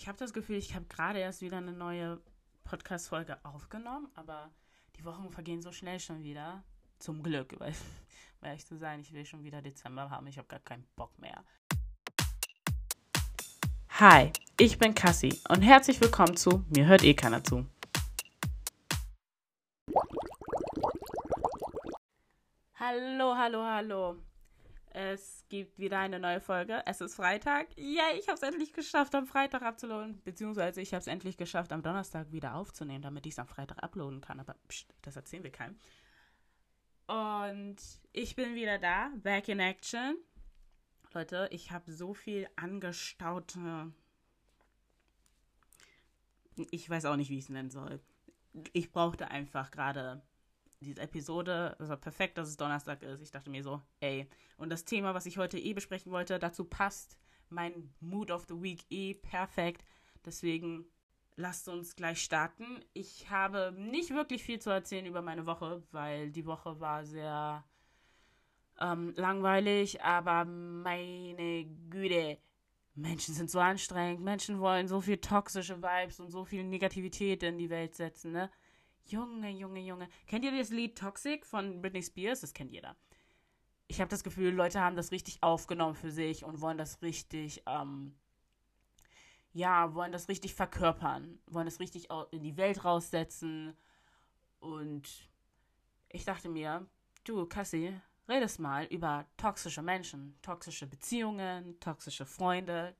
Ich habe das Gefühl, ich habe gerade erst wieder eine neue Podcast-Folge aufgenommen, aber die Wochen vergehen so schnell schon wieder. Zum Glück, weil, um ehrlich zu sein, ich will schon wieder Dezember haben. Ich habe gar keinen Bock mehr. Hi, ich bin Cassie und herzlich willkommen zu Mir hört eh keiner zu. Hallo, hallo, hallo. Es gibt wieder eine neue Folge. Es ist Freitag. Yay, ich habe es endlich geschafft, am Freitag abzuladen. Beziehungsweise ich habe es endlich geschafft, am Donnerstag wieder aufzunehmen, damit ich es am Freitag uploaden kann. Aber pst, das erzählen wir keinem. Und ich bin wieder da, back in action. Leute, ich habe so viel angestaute. Ich weiß auch nicht, wie ich es nennen soll. Ich brauchte einfach gerade diese Episode, das war perfekt, dass es Donnerstag ist. Ich dachte mir so, ey. Und das Thema, was ich heute eh besprechen wollte, dazu passt mein Mood of the Week eh perfekt. Deswegen lasst uns gleich starten. Ich habe nicht wirklich viel zu erzählen über meine Woche, weil die Woche war sehr ähm, langweilig, aber meine Güte. Menschen sind so anstrengend, Menschen wollen so viel toxische Vibes und so viel Negativität in die Welt setzen, ne? Junge, Junge, Junge. Kennt ihr das Lied Toxic von Britney Spears? Das kennt jeder. Ich habe das Gefühl, Leute haben das richtig aufgenommen für sich und wollen das richtig, ähm, ja, wollen das richtig verkörpern, wollen das richtig in die Welt raussetzen. Und ich dachte mir, du, Cassie, redest mal über toxische Menschen, toxische Beziehungen, toxische Freunde.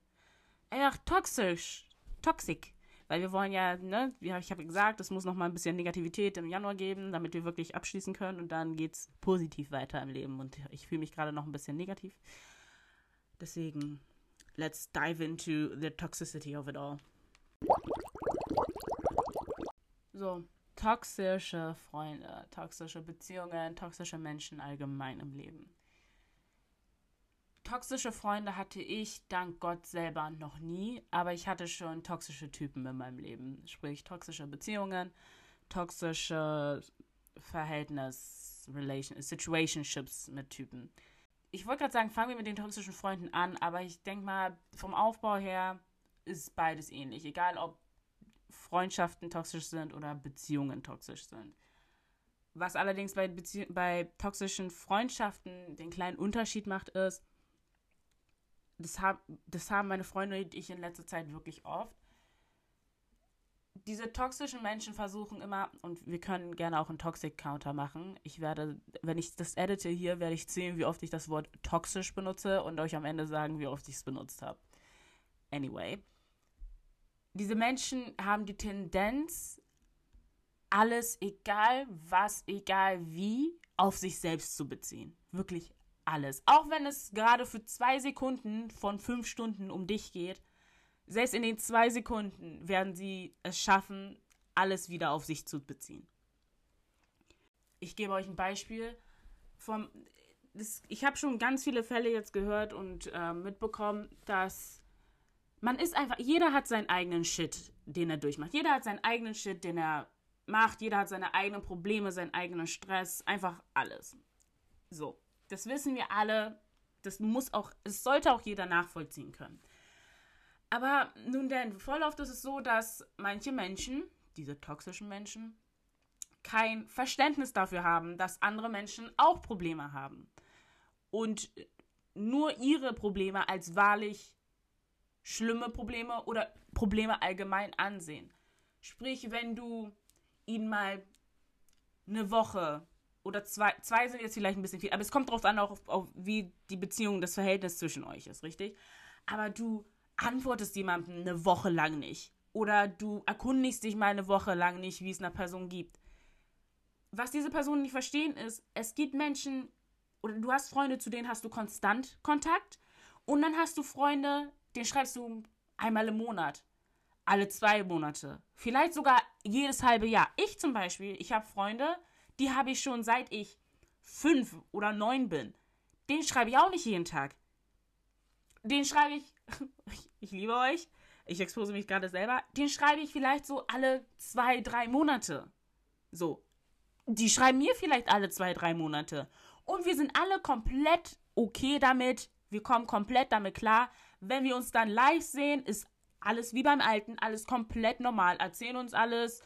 Einfach toxisch, toxic. Weil wir wollen ja, ne, ich habe gesagt, es muss noch mal ein bisschen Negativität im Januar geben, damit wir wirklich abschließen können und dann geht es positiv weiter im Leben. Und ich fühle mich gerade noch ein bisschen negativ. Deswegen, let's dive into the toxicity of it all. So, toxische Freunde, toxische Beziehungen, toxische Menschen allgemein im Leben toxische Freunde hatte ich dank Gott selber noch nie, aber ich hatte schon toxische Typen in meinem Leben. Sprich, toxische Beziehungen, toxische Verhältnis, Relation, Situationships mit Typen. Ich wollte gerade sagen, fangen wir mit den toxischen Freunden an, aber ich denke mal, vom Aufbau her ist beides ähnlich. Egal, ob Freundschaften toxisch sind oder Beziehungen toxisch sind. Was allerdings bei, Bezie bei toxischen Freundschaften den kleinen Unterschied macht, ist, das, hab, das haben meine Freunde und ich in letzter Zeit wirklich oft. Diese toxischen Menschen versuchen immer, und wir können gerne auch einen Toxic-Counter machen. Ich werde, wenn ich das edite hier, werde ich sehen, wie oft ich das Wort toxisch benutze und euch am Ende sagen, wie oft ich es benutzt habe. Anyway. Diese Menschen haben die Tendenz, alles, egal was, egal wie, auf sich selbst zu beziehen. Wirklich alles. Auch wenn es gerade für zwei Sekunden von fünf Stunden um dich geht, selbst in den zwei Sekunden werden sie es schaffen, alles wieder auf sich zu beziehen. Ich gebe euch ein Beispiel. Vom, das, ich habe schon ganz viele Fälle jetzt gehört und äh, mitbekommen, dass man ist einfach, jeder hat seinen eigenen Shit, den er durchmacht. Jeder hat seinen eigenen Shit, den er macht. Jeder hat seine eigenen Probleme, seinen eigenen Stress, einfach alles. So. Das wissen wir alle. Das muss auch, es sollte auch jeder nachvollziehen können. Aber nun denn, voll oft ist es so, dass manche Menschen, diese toxischen Menschen, kein Verständnis dafür haben, dass andere Menschen auch Probleme haben. Und nur ihre Probleme als wahrlich schlimme Probleme oder Probleme allgemein ansehen. Sprich, wenn du ihnen mal eine Woche oder zwei, zwei sind jetzt vielleicht ein bisschen viel, aber es kommt darauf an, auch auf, auf, wie die Beziehung, das Verhältnis zwischen euch ist, richtig? Aber du antwortest jemandem eine Woche lang nicht. Oder du erkundigst dich mal eine Woche lang nicht, wie es einer Person gibt. Was diese Personen nicht verstehen ist, es gibt Menschen, oder du hast Freunde, zu denen hast du konstant Kontakt. Und dann hast du Freunde, den schreibst du einmal im Monat. Alle zwei Monate. Vielleicht sogar jedes halbe Jahr. Ich zum Beispiel, ich habe Freunde, die habe ich schon seit ich fünf oder neun bin. Den schreibe ich auch nicht jeden Tag. Den schreibe ich, ich liebe euch, ich expose mich gerade selber, den schreibe ich vielleicht so alle zwei, drei Monate. So. Die schreiben mir vielleicht alle zwei, drei Monate. Und wir sind alle komplett okay damit. Wir kommen komplett damit klar. Wenn wir uns dann live sehen, ist alles wie beim Alten, alles komplett normal, erzählen uns alles,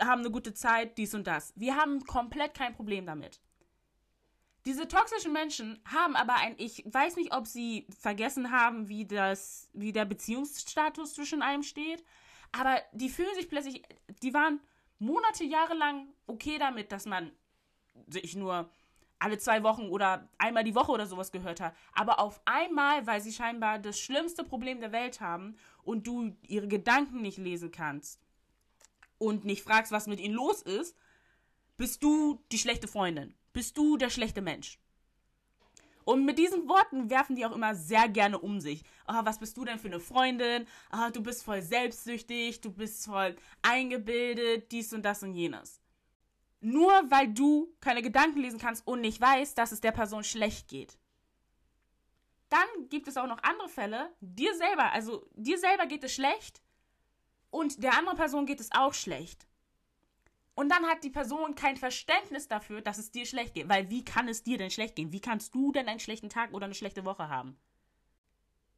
haben eine gute Zeit, dies und das. Wir haben komplett kein Problem damit. Diese toxischen Menschen haben aber ein, ich weiß nicht, ob sie vergessen haben, wie das, wie der Beziehungsstatus zwischen einem steht, aber die fühlen sich plötzlich, die waren Monate, Jahre lang okay damit, dass man sich nur alle zwei Wochen oder einmal die Woche oder sowas gehört hat. Aber auf einmal, weil sie scheinbar das schlimmste Problem der Welt haben und du ihre Gedanken nicht lesen kannst und nicht fragst, was mit ihnen los ist, bist du die schlechte Freundin. Bist du der schlechte Mensch. Und mit diesen Worten werfen die auch immer sehr gerne um sich. Oh, was bist du denn für eine Freundin? Oh, du bist voll selbstsüchtig, du bist voll eingebildet, dies und das und jenes. Nur weil du keine Gedanken lesen kannst und nicht weißt, dass es der Person schlecht geht. Dann gibt es auch noch andere Fälle, dir selber, also dir selber geht es schlecht und der anderen Person geht es auch schlecht. Und dann hat die Person kein Verständnis dafür, dass es dir schlecht geht. Weil wie kann es dir denn schlecht gehen? Wie kannst du denn einen schlechten Tag oder eine schlechte Woche haben?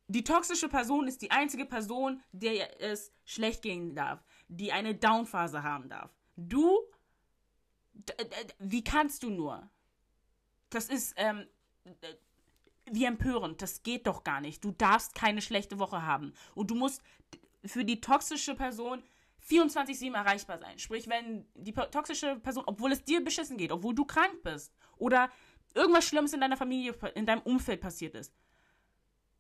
Die toxische Person ist die einzige Person, der es schlecht gehen darf, die eine Downphase haben darf. Du wie kannst du nur? Das ist, ähm, wie empörend. Das geht doch gar nicht. Du darfst keine schlechte Woche haben. Und du musst für die toxische Person 24-7 erreichbar sein. Sprich, wenn die toxische Person, obwohl es dir beschissen geht, obwohl du krank bist oder irgendwas Schlimmes in deiner Familie, in deinem Umfeld passiert ist,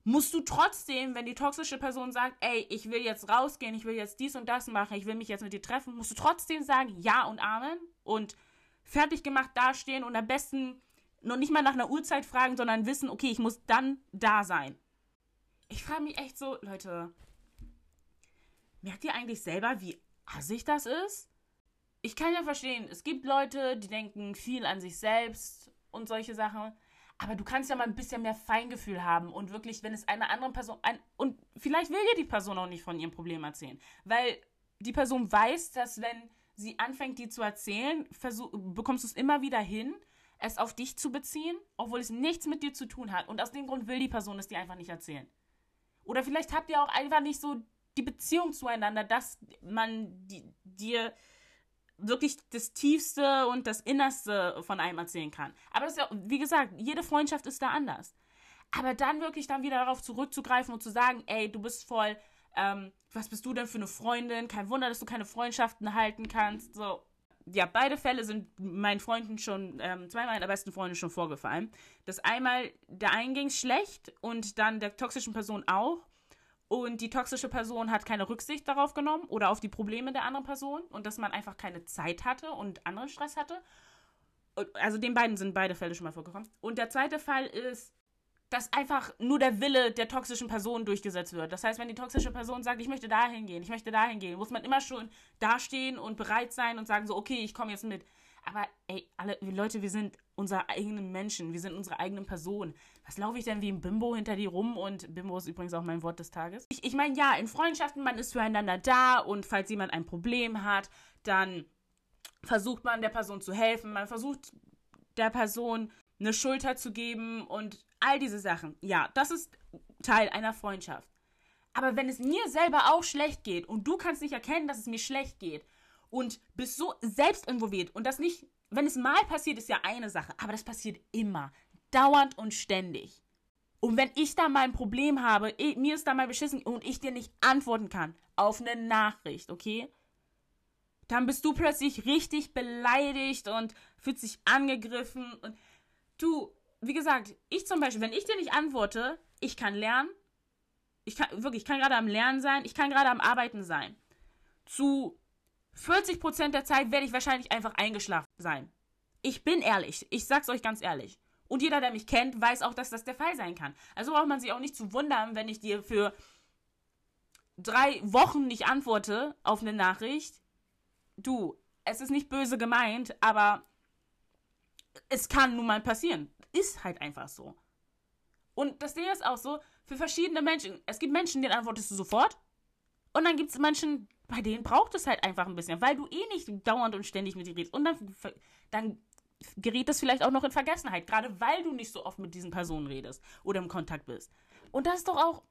musst du trotzdem, wenn die toxische Person sagt, ey, ich will jetzt rausgehen, ich will jetzt dies und das machen, ich will mich jetzt mit dir treffen, musst du trotzdem sagen, ja und Amen und fertig gemacht dastehen und am besten noch nicht mal nach einer Uhrzeit fragen, sondern wissen, okay, ich muss dann da sein. Ich frage mich echt so, Leute, merkt ihr eigentlich selber, wie assig das ist? Ich kann ja verstehen, es gibt Leute, die denken viel an sich selbst und solche Sachen. Aber du kannst ja mal ein bisschen mehr Feingefühl haben und wirklich, wenn es einer anderen Person. Ein, und vielleicht will dir die Person auch nicht von ihrem Problem erzählen. Weil die Person weiß, dass wenn sie anfängt, dir zu erzählen, versuch, bekommst du es immer wieder hin, es auf dich zu beziehen, obwohl es nichts mit dir zu tun hat. Und aus dem Grund will die Person es dir einfach nicht erzählen. Oder vielleicht habt ihr auch einfach nicht so die Beziehung zueinander, dass man dir wirklich das Tiefste und das Innerste von einem erzählen kann. Aber das ist ja, wie gesagt, jede Freundschaft ist da anders. Aber dann wirklich dann wieder darauf zurückzugreifen und zu sagen, ey, du bist voll ähm, was bist du denn für eine Freundin? Kein Wunder, dass du keine Freundschaften halten kannst. So, ja, beide Fälle sind meinen Freunden schon, ähm, zwei meiner besten Freunde schon vorgefallen. Das einmal, der einen ging schlecht und dann der toxischen Person auch. Und die toxische Person hat keine Rücksicht darauf genommen oder auf die Probleme der anderen Person und dass man einfach keine Zeit hatte und anderen Stress hatte. Also den beiden sind beide Fälle schon mal vorgekommen. Und der zweite Fall ist, dass einfach nur der Wille der toxischen Person durchgesetzt wird. Das heißt, wenn die toxische Person sagt, ich möchte dahin gehen, ich möchte dahin gehen, muss man immer schon dastehen und bereit sein und sagen so, okay, ich komme jetzt mit. Aber ey, alle Leute, wir sind unsere eigenen Menschen, wir sind unsere eigenen Personen. Was laufe ich denn wie ein Bimbo hinter dir rum? Und Bimbo ist übrigens auch mein Wort des Tages. Ich, ich meine, ja, in Freundschaften, man ist füreinander da und falls jemand ein Problem hat, dann versucht man der Person zu helfen, man versucht der Person eine Schulter zu geben und all diese Sachen. Ja, das ist Teil einer Freundschaft. Aber wenn es mir selber auch schlecht geht und du kannst nicht erkennen, dass es mir schlecht geht und bist so selbst involviert und das nicht, wenn es mal passiert, ist ja eine Sache, aber das passiert immer, dauernd und ständig. Und wenn ich da mal ein Problem habe, ich, mir ist da mal beschissen und ich dir nicht antworten kann auf eine Nachricht, okay? Dann bist du plötzlich richtig beleidigt und fühlst dich angegriffen und du, wie gesagt, ich zum Beispiel, wenn ich dir nicht antworte, ich kann lernen. Ich kann wirklich, ich kann gerade am Lernen sein, ich kann gerade am Arbeiten sein. Zu 40% der Zeit werde ich wahrscheinlich einfach eingeschlafen sein. Ich bin ehrlich, ich sag's euch ganz ehrlich. Und jeder, der mich kennt, weiß auch, dass das der Fall sein kann. Also braucht man sich auch nicht zu wundern, wenn ich dir für drei Wochen nicht antworte auf eine Nachricht. Du, es ist nicht böse gemeint, aber es kann nun mal passieren. Ist halt einfach so. Und das Ding ist auch so, für verschiedene Menschen. Es gibt Menschen, denen antwortest du sofort. Und dann gibt es Menschen, bei denen braucht es halt einfach ein bisschen, weil du eh nicht dauernd und ständig mit dir redest. Und dann, dann gerät das vielleicht auch noch in Vergessenheit, gerade weil du nicht so oft mit diesen Personen redest oder im Kontakt bist. Und das ist doch auch,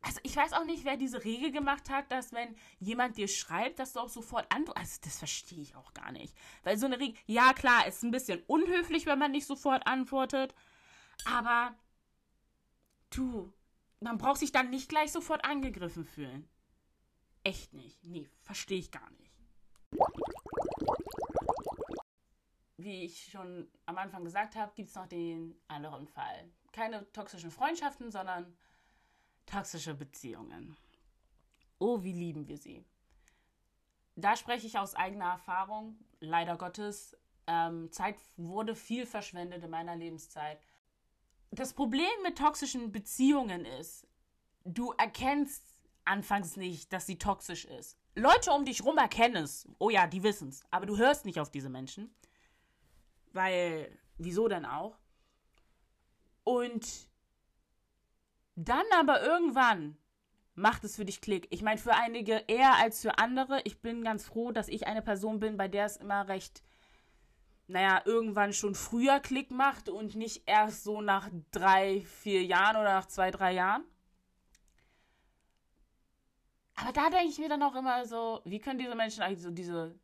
Also ich weiß auch nicht, wer diese Regel gemacht hat, dass wenn jemand dir schreibt, dass du auch sofort antwortest. Also das verstehe ich auch gar nicht. Weil so eine Regel, ja klar, ist ein bisschen unhöflich, wenn man nicht sofort antwortet. Aber du, man braucht sich dann nicht gleich sofort angegriffen fühlen. Echt nicht. Nee, verstehe ich gar nicht. Wie ich schon am Anfang gesagt habe, gibt es noch den anderen Fall. Keine toxischen Freundschaften, sondern toxische Beziehungen. Oh, wie lieben wir sie. Da spreche ich aus eigener Erfahrung. Leider Gottes, ähm, Zeit wurde viel verschwendet in meiner Lebenszeit. Das Problem mit toxischen Beziehungen ist, du erkennst anfangs nicht, dass sie toxisch ist. Leute um dich rum erkennen es. Oh ja, die wissen es. Aber du hörst nicht auf diese Menschen. Weil, wieso denn auch? Und dann aber irgendwann macht es für dich Klick. Ich meine, für einige eher als für andere. Ich bin ganz froh, dass ich eine Person bin, bei der es immer recht, naja, irgendwann schon früher Klick macht und nicht erst so nach drei, vier Jahren oder nach zwei, drei Jahren. Aber da denke ich mir dann auch immer so, wie können diese Menschen eigentlich so diese.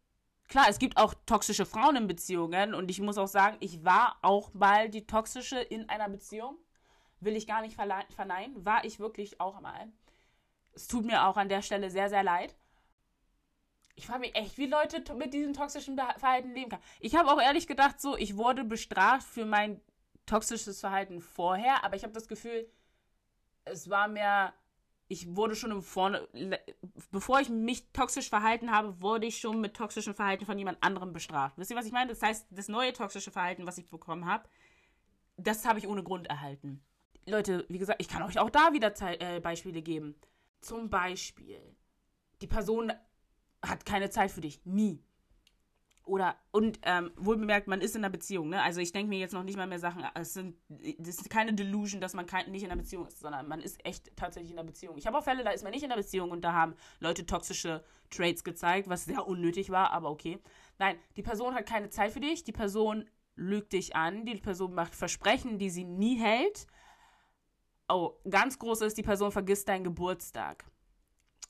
Klar, es gibt auch toxische Frauen in Beziehungen und ich muss auch sagen, ich war auch mal die toxische in einer Beziehung will ich gar nicht verneinen, war ich wirklich auch mal. Es tut mir auch an der Stelle sehr, sehr leid. Ich frage mich echt, wie Leute mit diesem toxischen Verhalten leben können. Ich habe auch ehrlich gedacht, so, ich wurde bestraft für mein toxisches Verhalten vorher, aber ich habe das Gefühl, es war mir, ich wurde schon im Vorne, bevor ich mich toxisch verhalten habe, wurde ich schon mit toxischem Verhalten von jemand anderem bestraft. Wisst ihr, was ich meine? Das heißt, das neue toxische Verhalten, was ich bekommen habe, das habe ich ohne Grund erhalten. Leute, wie gesagt, ich kann euch auch da wieder Ze äh, Beispiele geben. Zum Beispiel, die Person hat keine Zeit für dich. Nie. Oder, und ähm, wohl bemerkt, man ist in einer Beziehung, ne? Also ich denke mir jetzt noch nicht mal mehr Sachen, es sind, das ist keine Delusion, dass man kein, nicht in einer Beziehung ist, sondern man ist echt tatsächlich in einer Beziehung. Ich habe auch Fälle, da ist man nicht in einer Beziehung und da haben Leute toxische Traits gezeigt, was sehr unnötig war, aber okay. Nein, die Person hat keine Zeit für dich, die Person lügt dich an, die Person macht Versprechen, die sie nie hält Oh, ganz groß ist, die Person vergisst deinen Geburtstag.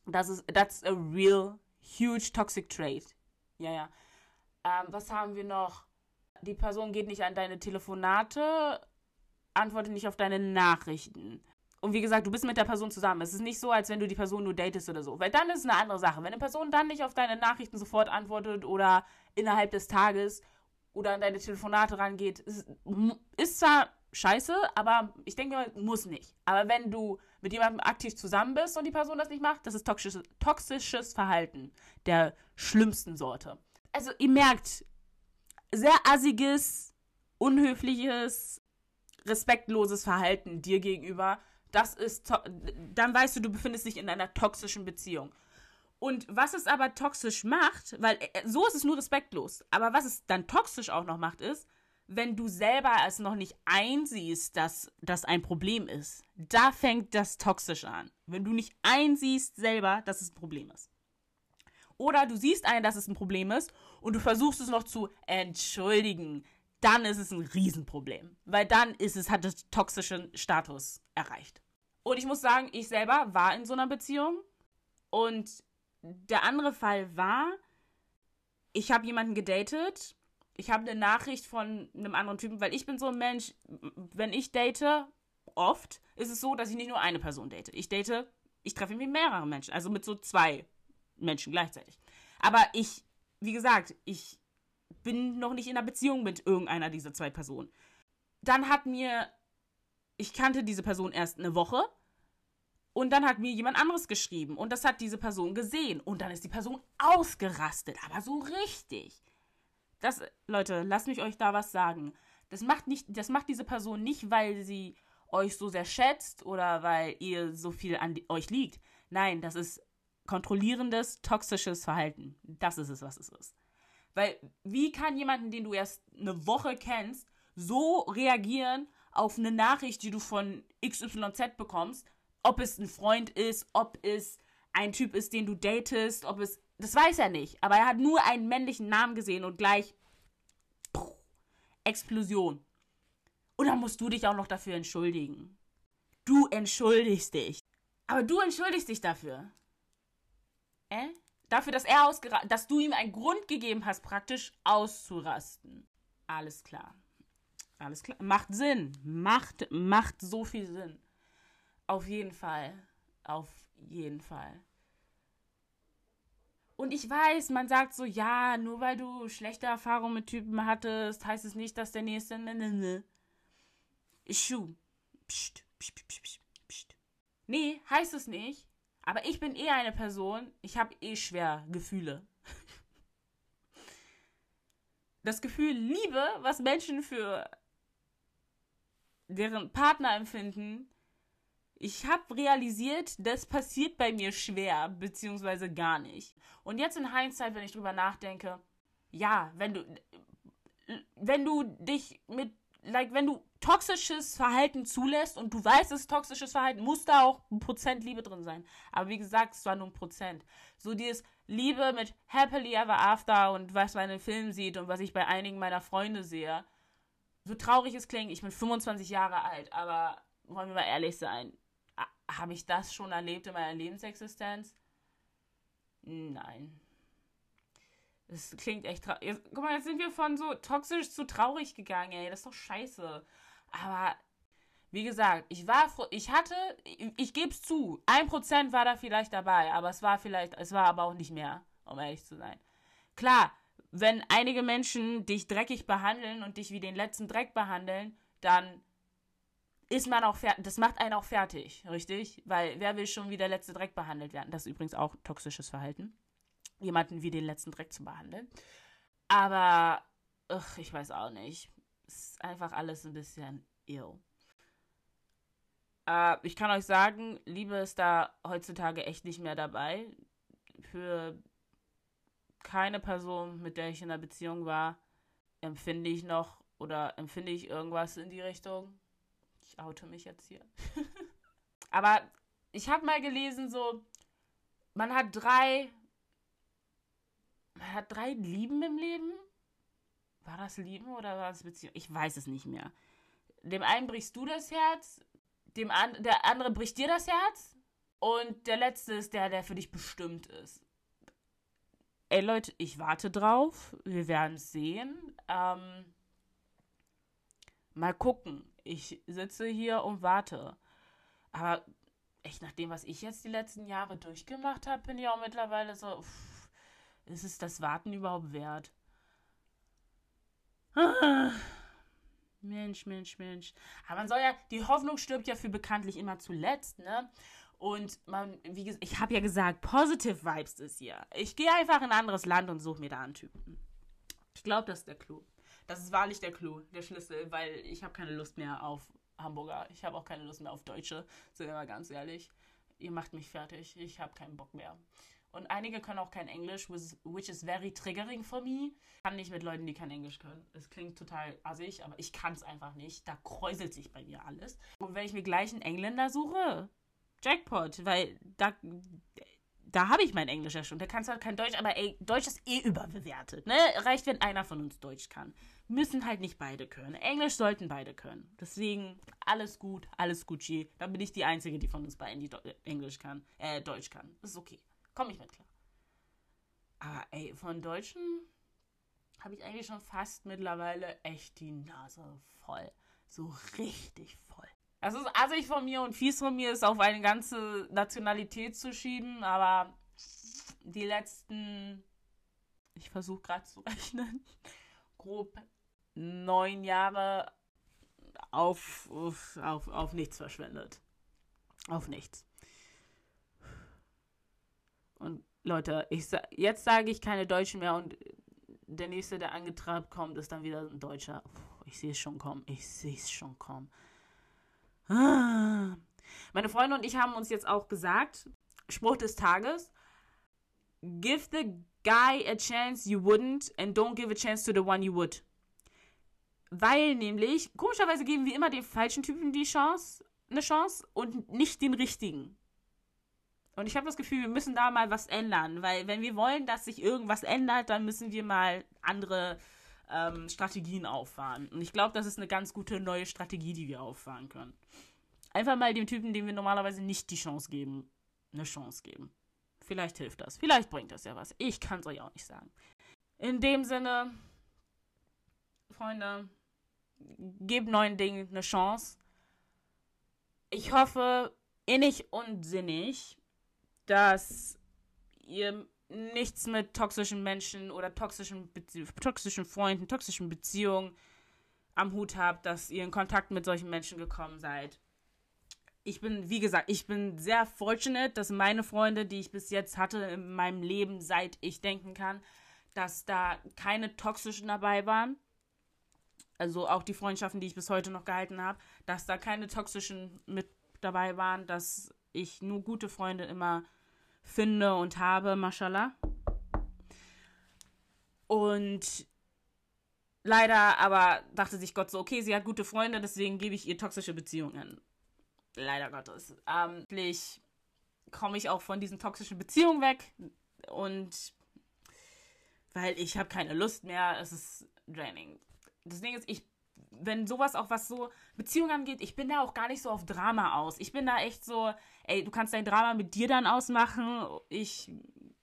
Das ist, that's a real huge toxic trait. Ja, ja. Ähm, was haben wir noch? Die Person geht nicht an deine Telefonate, antwortet nicht auf deine Nachrichten. Und wie gesagt, du bist mit der Person zusammen. Es ist nicht so, als wenn du die Person nur datest oder so. Weil dann ist es eine andere Sache. Wenn eine Person dann nicht auf deine Nachrichten sofort antwortet oder innerhalb des Tages oder an deine Telefonate rangeht, ist, ist zwar scheiße, aber ich denke, muss nicht. Aber wenn du mit jemandem aktiv zusammen bist und die Person das nicht macht, das ist toxisches, toxisches Verhalten der schlimmsten Sorte. Also ihr merkt, sehr assiges, unhöfliches, respektloses Verhalten dir gegenüber, das ist, dann weißt du, du befindest dich in einer toxischen Beziehung. Und was es aber toxisch macht, weil äh, so ist es nur respektlos, aber was es dann toxisch auch noch macht, ist, wenn du selber es noch nicht einsiehst, dass das ein Problem ist. Da fängt das toxisch an. Wenn du nicht einsiehst selber, dass es ein Problem ist. Oder du siehst ein, dass es ein Problem ist und du versuchst es noch zu entschuldigen. Dann ist es ein Riesenproblem. Weil dann ist es, hat es toxischen Status erreicht. Und ich muss sagen, ich selber war in so einer Beziehung. Und der andere Fall war, ich habe jemanden gedatet ich habe eine Nachricht von einem anderen Typen, weil ich bin so ein Mensch, wenn ich date, oft ist es so, dass ich nicht nur eine Person date. Ich date, ich treffe mich mit mehreren Menschen, also mit so zwei Menschen gleichzeitig. Aber ich, wie gesagt, ich bin noch nicht in einer Beziehung mit irgendeiner dieser zwei Personen. Dann hat mir, ich kannte diese Person erst eine Woche und dann hat mir jemand anderes geschrieben und das hat diese Person gesehen und dann ist die Person ausgerastet, aber so richtig. Das, Leute, lasst mich euch da was sagen. Das macht, nicht, das macht diese Person nicht, weil sie euch so sehr schätzt oder weil ihr so viel an euch liegt. Nein, das ist kontrollierendes, toxisches Verhalten. Das ist es, was es ist. Weil, wie kann jemanden, den du erst eine Woche kennst, so reagieren auf eine Nachricht, die du von XYZ bekommst, ob es ein Freund ist, ob es ein Typ ist, den du datest, ob es das weiß er nicht, aber er hat nur einen männlichen Namen gesehen und gleich Explosion. Und dann musst du dich auch noch dafür entschuldigen. Du entschuldigst dich. Aber du entschuldigst dich dafür. Äh? Dafür, dass er ausgerastet, dass du ihm einen Grund gegeben hast, praktisch auszurasten. Alles klar. Alles klar. Macht Sinn. Macht, macht so viel Sinn. Auf jeden Fall. Auf jeden Fall. Und ich weiß, man sagt so, ja, nur weil du schlechte Erfahrungen mit Typen hattest, heißt es nicht, dass der nächste. Ne, ne, ne. Schuh. Psst, psst, psst, psst, psst. Nee, heißt es nicht. Aber ich bin eh eine Person, ich habe eh schwer Gefühle. Das Gefühl Liebe, was Menschen für deren Partner empfinden, ich habe realisiert, das passiert bei mir schwer, beziehungsweise gar nicht. Und jetzt in Hindsight, wenn ich drüber nachdenke, ja, wenn du, wenn du dich mit, like, wenn du toxisches Verhalten zulässt und du weißt, es ist toxisches Verhalten, muss da auch ein Prozent Liebe drin sein. Aber wie gesagt, es war nur ein Prozent. So dieses Liebe mit Happily Ever After und was man in Filmen sieht und was ich bei einigen meiner Freunde sehe. So traurig es klingt, ich bin 25 Jahre alt, aber wollen wir mal ehrlich sein, habe ich das schon erlebt in meiner Lebensexistenz? Nein. Das klingt echt traurig. Guck mal, jetzt sind wir von so toxisch zu traurig gegangen, ey. Das ist doch scheiße. Aber wie gesagt, ich war froh, ich hatte, ich, ich gebe es zu, ein Prozent war da vielleicht dabei, aber es war vielleicht, es war aber auch nicht mehr, um ehrlich zu sein. Klar, wenn einige Menschen dich dreckig behandeln und dich wie den letzten Dreck behandeln, dann ist man auch fertig. Das macht einen auch fertig, richtig? Weil wer will schon wie der letzte Dreck behandelt werden? Das ist übrigens auch toxisches Verhalten. Jemanden wie den letzten Dreck zu behandeln. Aber, ach, ich weiß auch nicht. Ist einfach alles ein bisschen ill. Äh, ich kann euch sagen, Liebe ist da heutzutage echt nicht mehr dabei. Für keine Person, mit der ich in einer Beziehung war, empfinde ich noch oder empfinde ich irgendwas in die Richtung. Ich oute mich jetzt hier. Aber ich habe mal gelesen, so, man hat drei, man hat drei Lieben im Leben. War das Lieben oder war das Beziehung? Ich weiß es nicht mehr. Dem einen brichst du das Herz, dem an, der andere bricht dir das Herz und der letzte ist der, der für dich bestimmt ist. Ey Leute, ich warte drauf. Wir werden es sehen. Ähm, mal gucken. Ich sitze hier und warte. Aber echt nach dem, was ich jetzt die letzten Jahre durchgemacht habe, bin ich auch mittlerweile so, pff, ist es das Warten überhaupt wert? Ah. Mensch, Mensch, Mensch. Aber man soll ja, die Hoffnung stirbt ja für bekanntlich immer zuletzt, ne? Und man, wie gesagt, ich habe ja gesagt, positive Vibes ist hier. Ich gehe einfach in ein anderes Land und suche mir da einen Typen. Ich glaube, das ist der Clou. Das ist wahrlich der Clou, der Schlüssel, weil ich habe keine Lust mehr auf Hamburger. Ich habe auch keine Lust mehr auf Deutsche, sind wir mal ganz ehrlich. Ihr macht mich fertig. Ich habe keinen Bock mehr. Und einige können auch kein Englisch, which is very triggering for me. Kann nicht mit Leuten, die kein Englisch können. Es klingt total assig, aber ich kann es einfach nicht. Da kräuselt sich bei mir alles. Und wenn ich mir gleich einen Engländer suche, Jackpot, weil da, da habe ich mein Englisch ja schon. Der kann zwar kein Deutsch, aber ey, Deutsch ist eh überbewertet. Ne? Reicht, wenn einer von uns Deutsch kann. Müssen halt nicht beide können. Englisch sollten beide können. Deswegen alles gut, alles Gucci. Dann bin ich die Einzige, die von uns beiden die Englisch kann, äh, Deutsch kann. Das ist okay. Komm ich mit klar. Aber ey, von Deutschen habe ich eigentlich schon fast mittlerweile echt die Nase voll. So richtig voll. Das ist assig von mir und fies von mir, es auf eine ganze Nationalität zu schieben, aber die letzten, ich versuche gerade zu rechnen, grob neun Jahre auf, auf, auf nichts verschwendet. Auf nichts. Und Leute, ich jetzt sage ich keine Deutschen mehr und der nächste, der angetrabt kommt, ist dann wieder ein Deutscher. Ich sehe es schon kommen. Ich sehe es schon kommen. Ah. Meine Freunde und ich haben uns jetzt auch gesagt, Spruch des Tages, give the guy a chance you wouldn't and don't give a chance to the one you would. Weil nämlich, komischerweise geben wir immer den falschen Typen die Chance, eine Chance und nicht den richtigen. Und ich habe das Gefühl, wir müssen da mal was ändern, weil wenn wir wollen, dass sich irgendwas ändert, dann müssen wir mal andere ähm, Strategien auffahren. Und ich glaube, das ist eine ganz gute neue Strategie, die wir auffahren können. Einfach mal dem Typen, dem wir normalerweise nicht die Chance geben, eine Chance geben. Vielleicht hilft das. Vielleicht bringt das ja was. Ich kann es euch auch nicht sagen. In dem Sinne, Freunde, gebt neuen Dingen eine Chance. Ich hoffe innig und sinnig, dass ihr nichts mit toxischen Menschen oder toxischen, Bezie toxischen Freunden, toxischen Beziehungen am Hut habt, dass ihr in Kontakt mit solchen Menschen gekommen seid. Ich bin, wie gesagt, ich bin sehr fortunate, dass meine Freunde, die ich bis jetzt hatte in meinem Leben, seit ich denken kann, dass da keine toxischen dabei waren. Also auch die Freundschaften, die ich bis heute noch gehalten habe, dass da keine toxischen mit dabei waren, dass ich nur gute Freunde immer finde und habe, mashallah. Und leider aber dachte sich Gott so, okay, sie hat gute Freunde, deswegen gebe ich ihr toxische Beziehungen. Leider Gottes. Ähm, komme ich auch von diesen toxischen Beziehungen weg und weil ich habe keine Lust mehr, es ist draining. Das Ding ist, ich wenn sowas auch was so Beziehungen angeht, ich bin da auch gar nicht so auf Drama aus. Ich bin da echt so, ey, du kannst dein Drama mit dir dann ausmachen, ich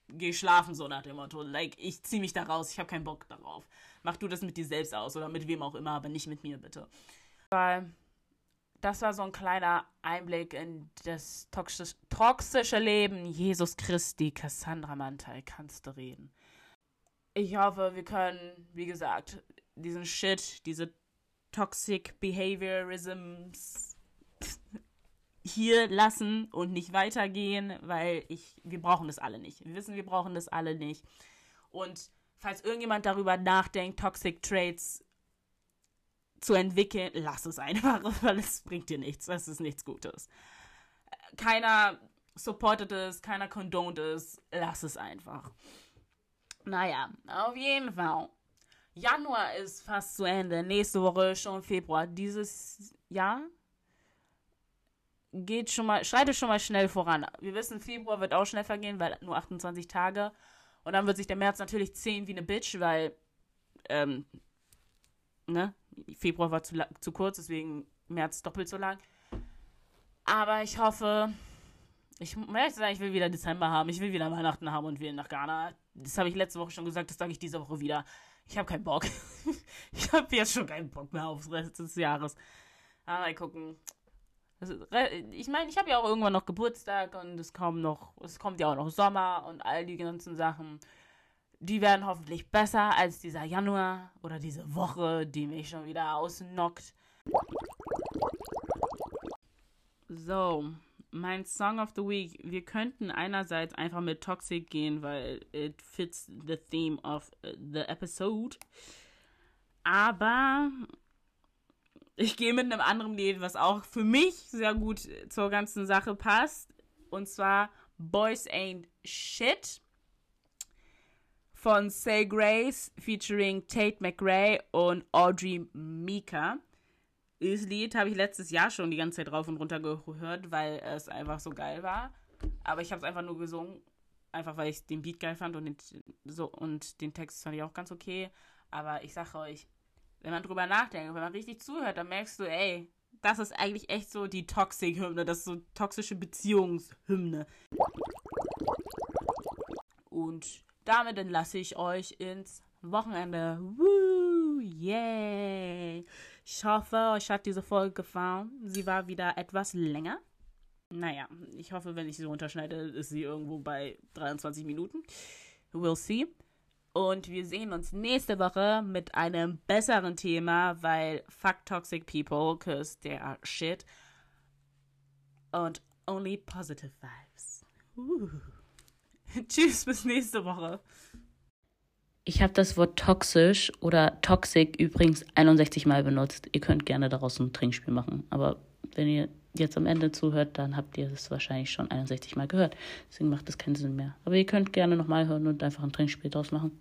gehe schlafen, so nach dem Motto. Like, ich zieh mich da raus, ich habe keinen Bock darauf. Mach du das mit dir selbst aus oder mit wem auch immer, aber nicht mit mir, bitte. Weil das war so ein kleiner Einblick in das toxisch, toxische Leben Jesus Christi. Cassandra Mantai, kannst du reden. Ich hoffe, wir können, wie gesagt, diesen Shit, diese Toxic Behaviorisms hier lassen und nicht weitergehen, weil ich, wir brauchen das alle nicht. Wir wissen, wir brauchen das alle nicht. Und falls irgendjemand darüber nachdenkt, Toxic Traits zu entwickeln, lass es einfach, weil es bringt dir nichts. Das ist nichts Gutes. Keiner supportet es, keiner condoned es, lass es einfach. Naja, auf jeden Fall. Januar ist fast zu Ende. Nächste Woche schon Februar. Dieses Jahr geht schon mal, schreitet schon mal schnell voran. Wir wissen, Februar wird auch schnell vergehen, weil nur 28 Tage. Und dann wird sich der März natürlich zählen wie eine Bitch, weil, ähm, ne? Februar war zu, zu kurz, deswegen März doppelt so lang. Aber ich hoffe, ich, ich will wieder Dezember haben, ich will wieder Weihnachten haben und wir nach Ghana. Das habe ich letzte Woche schon gesagt, das sage ich diese Woche wieder. Ich habe keinen Bock. ich habe jetzt schon keinen Bock mehr aufs Rest des Jahres. Aber mal gucken. ich meine, ich habe ja auch irgendwann noch Geburtstag und es kommt noch, es kommt ja auch noch Sommer und all die ganzen Sachen. Die werden hoffentlich besser als dieser Januar oder diese Woche, die mich schon wieder ausnockt. So, mein Song of the Week. Wir könnten einerseits einfach mit Toxic gehen, weil it fits the theme of uh, the episode. Aber ich gehe mit einem anderen Lied, was auch für mich sehr gut zur ganzen Sache passt. Und zwar Boys Ain't Shit von Say Grace featuring Tate McRae und Audrey Mika. Dieses Lied habe ich letztes Jahr schon die ganze Zeit rauf und runter gehört, weil es einfach so geil war. Aber ich habe es einfach nur gesungen, einfach weil ich den Beat geil fand und den, so, und den Text fand ich auch ganz okay. Aber ich sage euch, wenn man drüber nachdenkt, wenn man richtig zuhört, dann merkst du, ey, das ist eigentlich echt so die Toxic-Hymne, das ist so toxische Beziehungshymne. Und damit entlasse ich euch ins Wochenende. Woo, yay! Ich hoffe, euch hat diese Folge gefallen. Sie war wieder etwas länger. Naja, ich hoffe, wenn ich sie unterschneide, ist sie irgendwo bei 23 Minuten. We'll see. Und wir sehen uns nächste Woche mit einem besseren Thema, weil fuck toxic people, cause they are shit. Und only positive vibes. Uh. Tschüss, bis nächste Woche. Ich habe das Wort toxisch oder toxic übrigens 61 Mal benutzt. Ihr könnt gerne daraus ein Trinkspiel machen. Aber wenn ihr jetzt am Ende zuhört, dann habt ihr es wahrscheinlich schon 61 Mal gehört. Deswegen macht das keinen Sinn mehr. Aber ihr könnt gerne nochmal hören und einfach ein Trinkspiel draus machen.